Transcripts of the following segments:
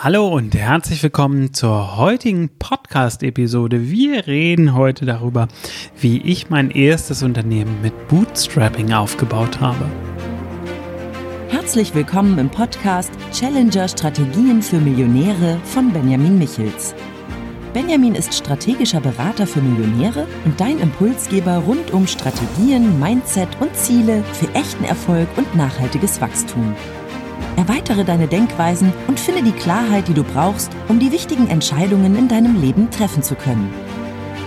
Hallo und herzlich willkommen zur heutigen Podcast-Episode. Wir reden heute darüber, wie ich mein erstes Unternehmen mit Bootstrapping aufgebaut habe. Herzlich willkommen im Podcast Challenger Strategien für Millionäre von Benjamin Michels. Benjamin ist strategischer Berater für Millionäre und dein Impulsgeber rund um Strategien, Mindset und Ziele für echten Erfolg und nachhaltiges Wachstum. Erweitere deine Denkweisen und finde die Klarheit, die du brauchst, um die wichtigen Entscheidungen in deinem Leben treffen zu können.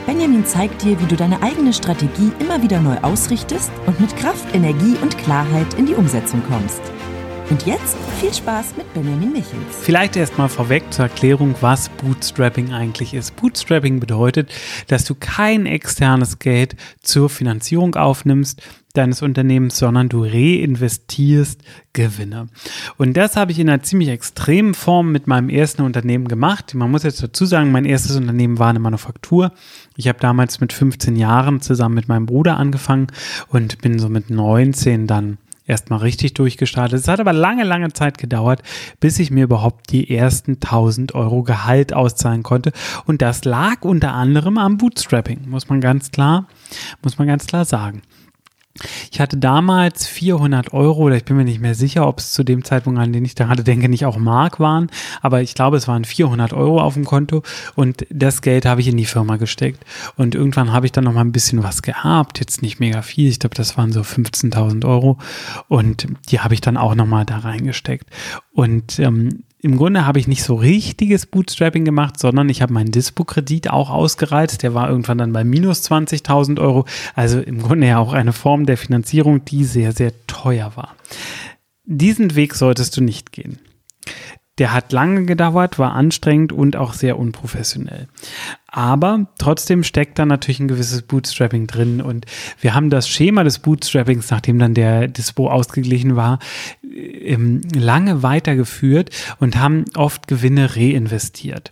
Benjamin zeigt dir, wie du deine eigene Strategie immer wieder neu ausrichtest und mit Kraft, Energie und Klarheit in die Umsetzung kommst. Und jetzt viel Spaß mit Benjamin Michels. Vielleicht erstmal vorweg zur Erklärung, was Bootstrapping eigentlich ist. Bootstrapping bedeutet, dass du kein externes Geld zur Finanzierung aufnimmst, deines Unternehmens, sondern du reinvestierst Gewinne. Und das habe ich in einer ziemlich extremen Form mit meinem ersten Unternehmen gemacht. Man muss jetzt dazu sagen, mein erstes Unternehmen war eine Manufaktur. Ich habe damals mit 15 Jahren zusammen mit meinem Bruder angefangen und bin so mit 19 dann erstmal richtig durchgestartet. Es hat aber lange, lange Zeit gedauert, bis ich mir überhaupt die ersten 1000 Euro Gehalt auszahlen konnte. Und das lag unter anderem am Bootstrapping, muss man ganz klar, muss man ganz klar sagen. Ich hatte damals 400 Euro, oder ich bin mir nicht mehr sicher, ob es zu dem Zeitpunkt, an den ich da hatte, denke, nicht auch Mark waren, aber ich glaube, es waren 400 Euro auf dem Konto und das Geld habe ich in die Firma gesteckt. Und irgendwann habe ich dann noch mal ein bisschen was gehabt, jetzt nicht mega viel, ich glaube, das waren so 15.000 Euro und die habe ich dann auch noch mal da reingesteckt. Und ähm, im Grunde habe ich nicht so richtiges Bootstrapping gemacht, sondern ich habe meinen Dispo-Kredit auch ausgereizt. Der war irgendwann dann bei minus 20.000 Euro. Also im Grunde ja auch eine Form der Finanzierung, die sehr, sehr teuer war. Diesen Weg solltest du nicht gehen. Der hat lange gedauert, war anstrengend und auch sehr unprofessionell. Aber trotzdem steckt da natürlich ein gewisses Bootstrapping drin. Und wir haben das Schema des Bootstrappings, nachdem dann der Dispo ausgeglichen war, lange weitergeführt und haben oft Gewinne reinvestiert.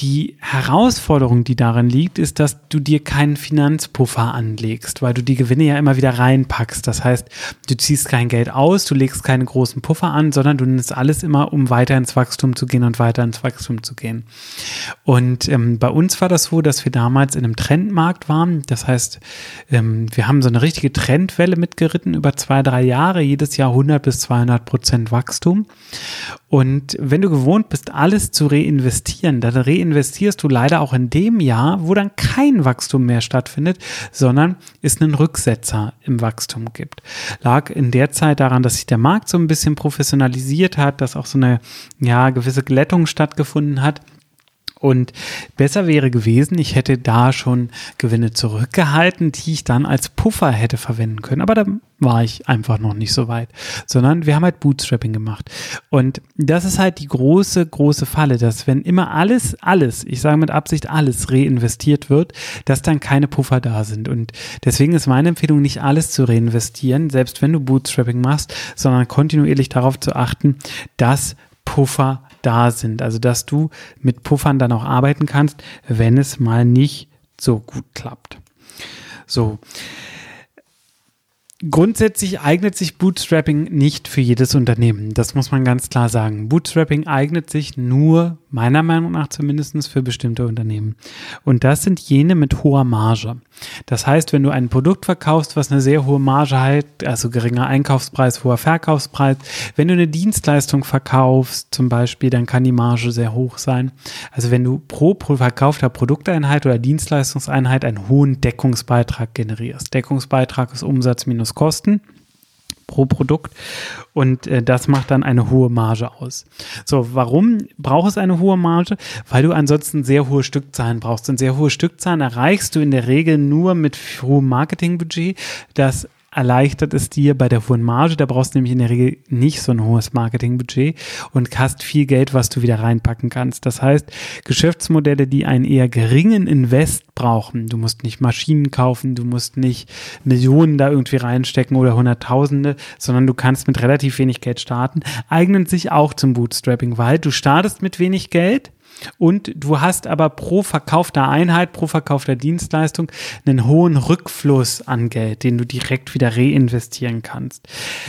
Die Herausforderung, die darin liegt, ist, dass du dir keinen Finanzpuffer anlegst, weil du die Gewinne ja immer wieder reinpackst. Das heißt, du ziehst kein Geld aus, du legst keine großen Puffer an, sondern du nimmst alles immer, um weiter ins Wachstum zu gehen und weiter ins Wachstum zu gehen. Und ähm, bei uns war das so, dass wir damals in einem Trendmarkt waren. Das heißt, ähm, wir haben so eine richtige Trendwelle mitgeritten über zwei, drei Jahre, jedes Jahr 100 bis 200 Prozent Wachstum. Und wenn du gewohnt bist, alles zu reinvestieren, dann reinvestierst investierst du leider auch in dem Jahr, wo dann kein Wachstum mehr stattfindet, sondern es einen Rücksetzer im Wachstum gibt. Lag in der Zeit daran, dass sich der Markt so ein bisschen professionalisiert hat, dass auch so eine ja, gewisse Glättung stattgefunden hat. Und besser wäre gewesen, ich hätte da schon Gewinne zurückgehalten, die ich dann als Puffer hätte verwenden können. Aber da war ich einfach noch nicht so weit, sondern wir haben halt Bootstrapping gemacht. Und das ist halt die große, große Falle, dass wenn immer alles, alles, ich sage mit Absicht alles reinvestiert wird, dass dann keine Puffer da sind. Und deswegen ist meine Empfehlung, nicht alles zu reinvestieren, selbst wenn du Bootstrapping machst, sondern kontinuierlich darauf zu achten, dass Puffer da sind. Also, dass du mit Puffern dann auch arbeiten kannst, wenn es mal nicht so gut klappt. So. Grundsätzlich eignet sich Bootstrapping nicht für jedes Unternehmen. Das muss man ganz klar sagen. Bootstrapping eignet sich nur, meiner Meinung nach zumindest, für bestimmte Unternehmen. Und das sind jene mit hoher Marge. Das heißt, wenn du ein Produkt verkaufst, was eine sehr hohe Marge hat, also geringer Einkaufspreis, hoher Verkaufspreis, wenn du eine Dienstleistung verkaufst zum Beispiel, dann kann die Marge sehr hoch sein. Also wenn du pro verkaufter Produkteinheit oder Dienstleistungseinheit einen hohen Deckungsbeitrag generierst. Deckungsbeitrag ist Umsatz minus Kosten pro Produkt und äh, das macht dann eine hohe Marge aus. So, warum braucht es eine hohe Marge? Weil du ansonsten sehr hohe Stückzahlen brauchst. Und sehr hohe Stückzahlen erreichst du in der Regel nur mit hohem Marketingbudget, das erleichtert es dir bei der hohen Marge. Da brauchst du nämlich in der Regel nicht so ein hohes Marketingbudget und hast viel Geld, was du wieder reinpacken kannst. Das heißt, Geschäftsmodelle, die einen eher geringen Invest brauchen, du musst nicht Maschinen kaufen, du musst nicht Millionen da irgendwie reinstecken oder Hunderttausende, sondern du kannst mit relativ wenig Geld starten, eignen sich auch zum Bootstrapping, weil du startest mit wenig Geld, und du hast aber pro verkaufter Einheit, pro verkaufter Dienstleistung einen hohen Rückfluss an Geld, den du direkt wieder reinvestieren kannst.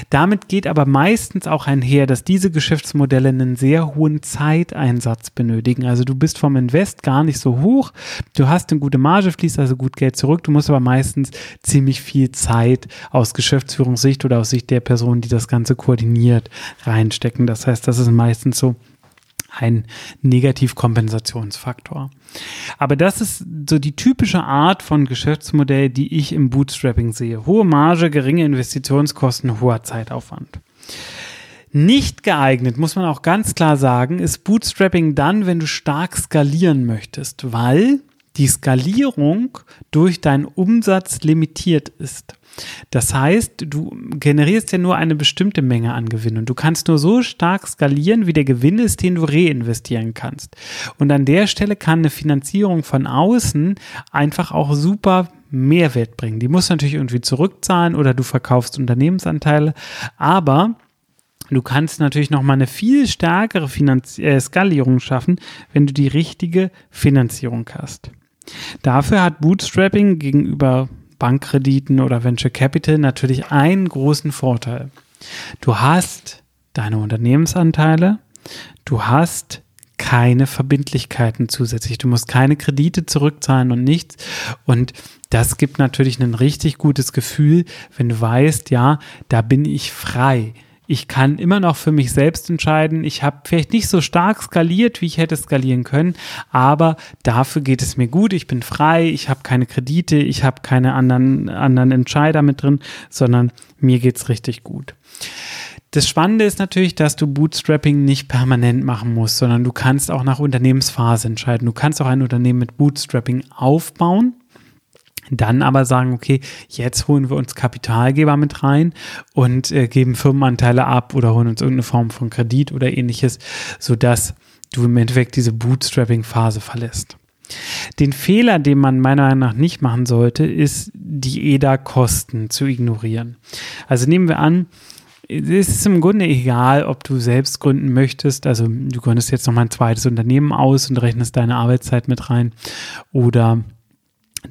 Damit geht aber meistens auch einher, dass diese Geschäftsmodelle einen sehr hohen Zeiteinsatz benötigen. Also du bist vom Invest gar nicht so hoch, du hast eine gute Marge, fließt also gut Geld zurück, du musst aber meistens ziemlich viel Zeit aus Geschäftsführungssicht oder aus Sicht der Person, die das Ganze koordiniert, reinstecken. Das heißt, das ist meistens so ein Negativkompensationsfaktor. Aber das ist so die typische Art von Geschäftsmodell, die ich im Bootstrapping sehe. Hohe Marge, geringe Investitionskosten, hoher Zeitaufwand. Nicht geeignet, muss man auch ganz klar sagen, ist Bootstrapping dann, wenn du stark skalieren möchtest, weil die Skalierung durch deinen Umsatz limitiert ist. Das heißt, du generierst ja nur eine bestimmte Menge an Gewinn und du kannst nur so stark skalieren, wie der Gewinn ist, den du reinvestieren kannst. Und an der Stelle kann eine Finanzierung von außen einfach auch super Mehrwert bringen. Die muss natürlich irgendwie zurückzahlen oder du verkaufst Unternehmensanteile, aber Du kannst natürlich noch mal eine viel stärkere Finanz äh, Skalierung schaffen, wenn du die richtige Finanzierung hast. Dafür hat Bootstrapping gegenüber Bankkrediten oder Venture Capital natürlich einen großen Vorteil. Du hast deine Unternehmensanteile, du hast keine Verbindlichkeiten zusätzlich. Du musst keine Kredite zurückzahlen und nichts. Und das gibt natürlich ein richtig gutes Gefühl, wenn du weißt, ja, da bin ich frei ich kann immer noch für mich selbst entscheiden. Ich habe vielleicht nicht so stark skaliert, wie ich hätte skalieren können, aber dafür geht es mir gut. Ich bin frei, ich habe keine Kredite, ich habe keine anderen, anderen Entscheider mit drin, sondern mir geht es richtig gut. Das Spannende ist natürlich, dass du Bootstrapping nicht permanent machen musst, sondern du kannst auch nach Unternehmensphase entscheiden. Du kannst auch ein Unternehmen mit Bootstrapping aufbauen dann aber sagen, okay, jetzt holen wir uns Kapitalgeber mit rein und äh, geben Firmenanteile ab oder holen uns irgendeine Form von Kredit oder ähnliches, sodass du im Endeffekt diese Bootstrapping-Phase verlässt. Den Fehler, den man meiner Meinung nach nicht machen sollte, ist, die EDA-Kosten zu ignorieren. Also nehmen wir an, es ist im Grunde egal, ob du selbst gründen möchtest. Also du gründest jetzt noch mal ein zweites Unternehmen aus und rechnest deine Arbeitszeit mit rein oder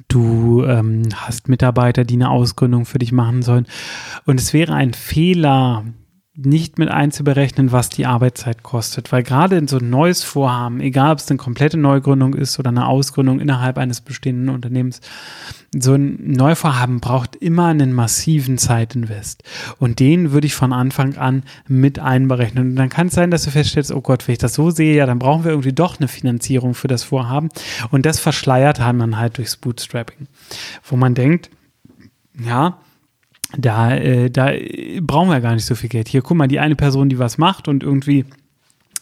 Du ähm, hast Mitarbeiter, die eine Ausgründung für dich machen sollen. Und es wäre ein Fehler, nicht mit einzuberechnen, was die Arbeitszeit kostet. Weil gerade in so ein neues Vorhaben, egal ob es eine komplette Neugründung ist oder eine Ausgründung innerhalb eines bestehenden Unternehmens, so ein Neuvorhaben braucht immer einen massiven Zeitinvest. Und den würde ich von Anfang an mit einberechnen. Und dann kann es sein, dass du feststellst, oh Gott, wenn ich das so sehe, ja, dann brauchen wir irgendwie doch eine Finanzierung für das Vorhaben. Und das verschleiert man halt durchs Bootstrapping. Wo man denkt, ja, da, äh, da brauchen wir gar nicht so viel Geld. Hier, guck mal, die eine Person, die was macht und irgendwie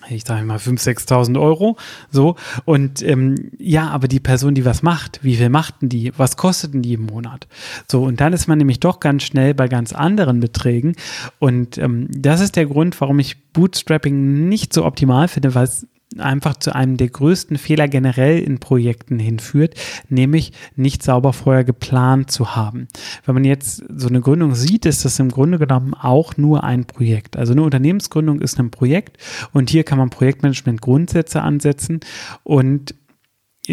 ich sage mal 5.000, 6.000 Euro, so. Und ähm, ja, aber die Person, die was macht, wie viel machten die? Was kosteten die im Monat? So, und dann ist man nämlich doch ganz schnell bei ganz anderen Beträgen. Und ähm, das ist der Grund, warum ich Bootstrapping nicht so optimal finde, weil es einfach zu einem der größten Fehler generell in Projekten hinführt, nämlich nicht sauber vorher geplant zu haben. Wenn man jetzt so eine Gründung sieht, ist das im Grunde genommen auch nur ein Projekt. Also eine Unternehmensgründung ist ein Projekt und hier kann man Projektmanagement Grundsätze ansetzen und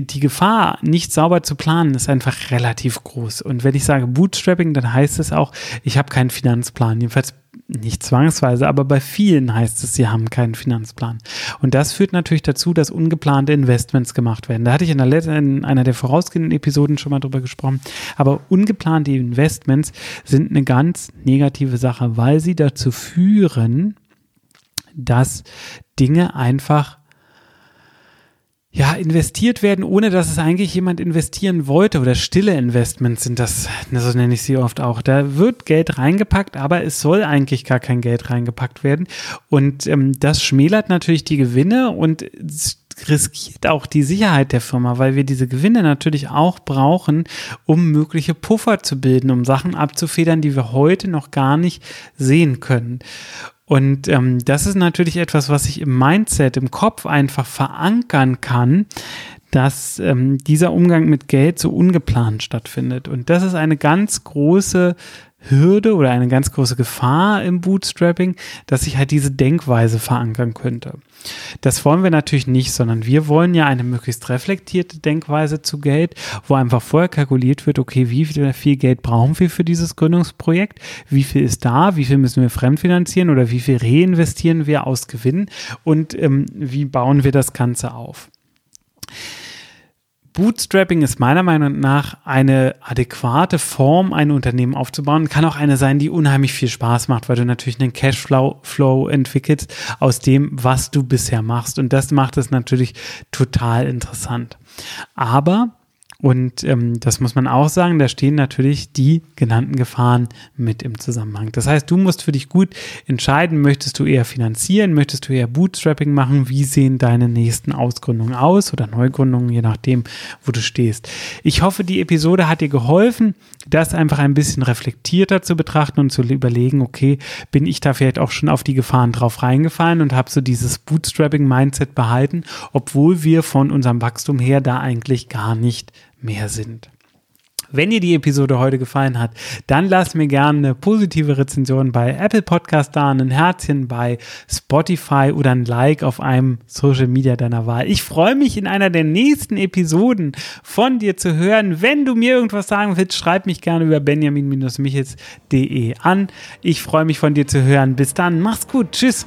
die Gefahr, nicht sauber zu planen, ist einfach relativ groß. Und wenn ich sage Bootstrapping, dann heißt es auch, ich habe keinen Finanzplan. Jedenfalls nicht zwangsweise, aber bei vielen heißt es, sie haben keinen Finanzplan. Und das führt natürlich dazu, dass ungeplante Investments gemacht werden. Da hatte ich in, der, in einer der vorausgehenden Episoden schon mal drüber gesprochen. Aber ungeplante Investments sind eine ganz negative Sache, weil sie dazu führen, dass Dinge einfach ja, investiert werden, ohne dass es eigentlich jemand investieren wollte oder stille Investments sind das, so nenne ich sie oft auch. Da wird Geld reingepackt, aber es soll eigentlich gar kein Geld reingepackt werden. Und ähm, das schmälert natürlich die Gewinne und riskiert auch die Sicherheit der Firma, weil wir diese Gewinne natürlich auch brauchen, um mögliche Puffer zu bilden, um Sachen abzufedern, die wir heute noch gar nicht sehen können. Und ähm, das ist natürlich etwas, was ich im Mindset, im Kopf einfach verankern kann, dass ähm, dieser Umgang mit Geld so ungeplant stattfindet. Und das ist eine ganz große Hürde oder eine ganz große Gefahr im Bootstrapping, dass sich halt diese Denkweise verankern könnte. Das wollen wir natürlich nicht, sondern wir wollen ja eine möglichst reflektierte Denkweise zu Geld, wo einfach vorher kalkuliert wird, okay, wie viel, Geld brauchen wir für dieses Gründungsprojekt, wie viel ist da, wie viel müssen wir fremdfinanzieren oder wie viel reinvestieren wir aus Gewinn und ähm, wie bauen wir das Ganze auf. Bootstrapping ist meiner Meinung nach eine adäquate Form, ein Unternehmen aufzubauen. Kann auch eine sein, die unheimlich viel Spaß macht, weil du natürlich einen Cashflow Flow entwickelst aus dem, was du bisher machst. Und das macht es natürlich total interessant. Aber und ähm, das muss man auch sagen, da stehen natürlich die genannten Gefahren mit im Zusammenhang. Das heißt, du musst für dich gut entscheiden, möchtest du eher finanzieren, möchtest du eher Bootstrapping machen, wie sehen deine nächsten Ausgründungen aus oder Neugründungen, je nachdem, wo du stehst. Ich hoffe, die Episode hat dir geholfen, das einfach ein bisschen reflektierter zu betrachten und zu überlegen, okay, bin ich da vielleicht auch schon auf die Gefahren drauf reingefallen und habe so dieses Bootstrapping-Mindset behalten, obwohl wir von unserem Wachstum her da eigentlich gar nicht mehr sind. Wenn dir die Episode heute gefallen hat, dann lass mir gerne eine positive Rezension bei Apple Podcast da, ein Herzchen bei Spotify oder ein Like auf einem Social Media deiner Wahl. Ich freue mich in einer der nächsten Episoden von dir zu hören. Wenn du mir irgendwas sagen willst, schreib mich gerne über benjamin-michels.de an. Ich freue mich von dir zu hören. Bis dann, mach's gut, tschüss.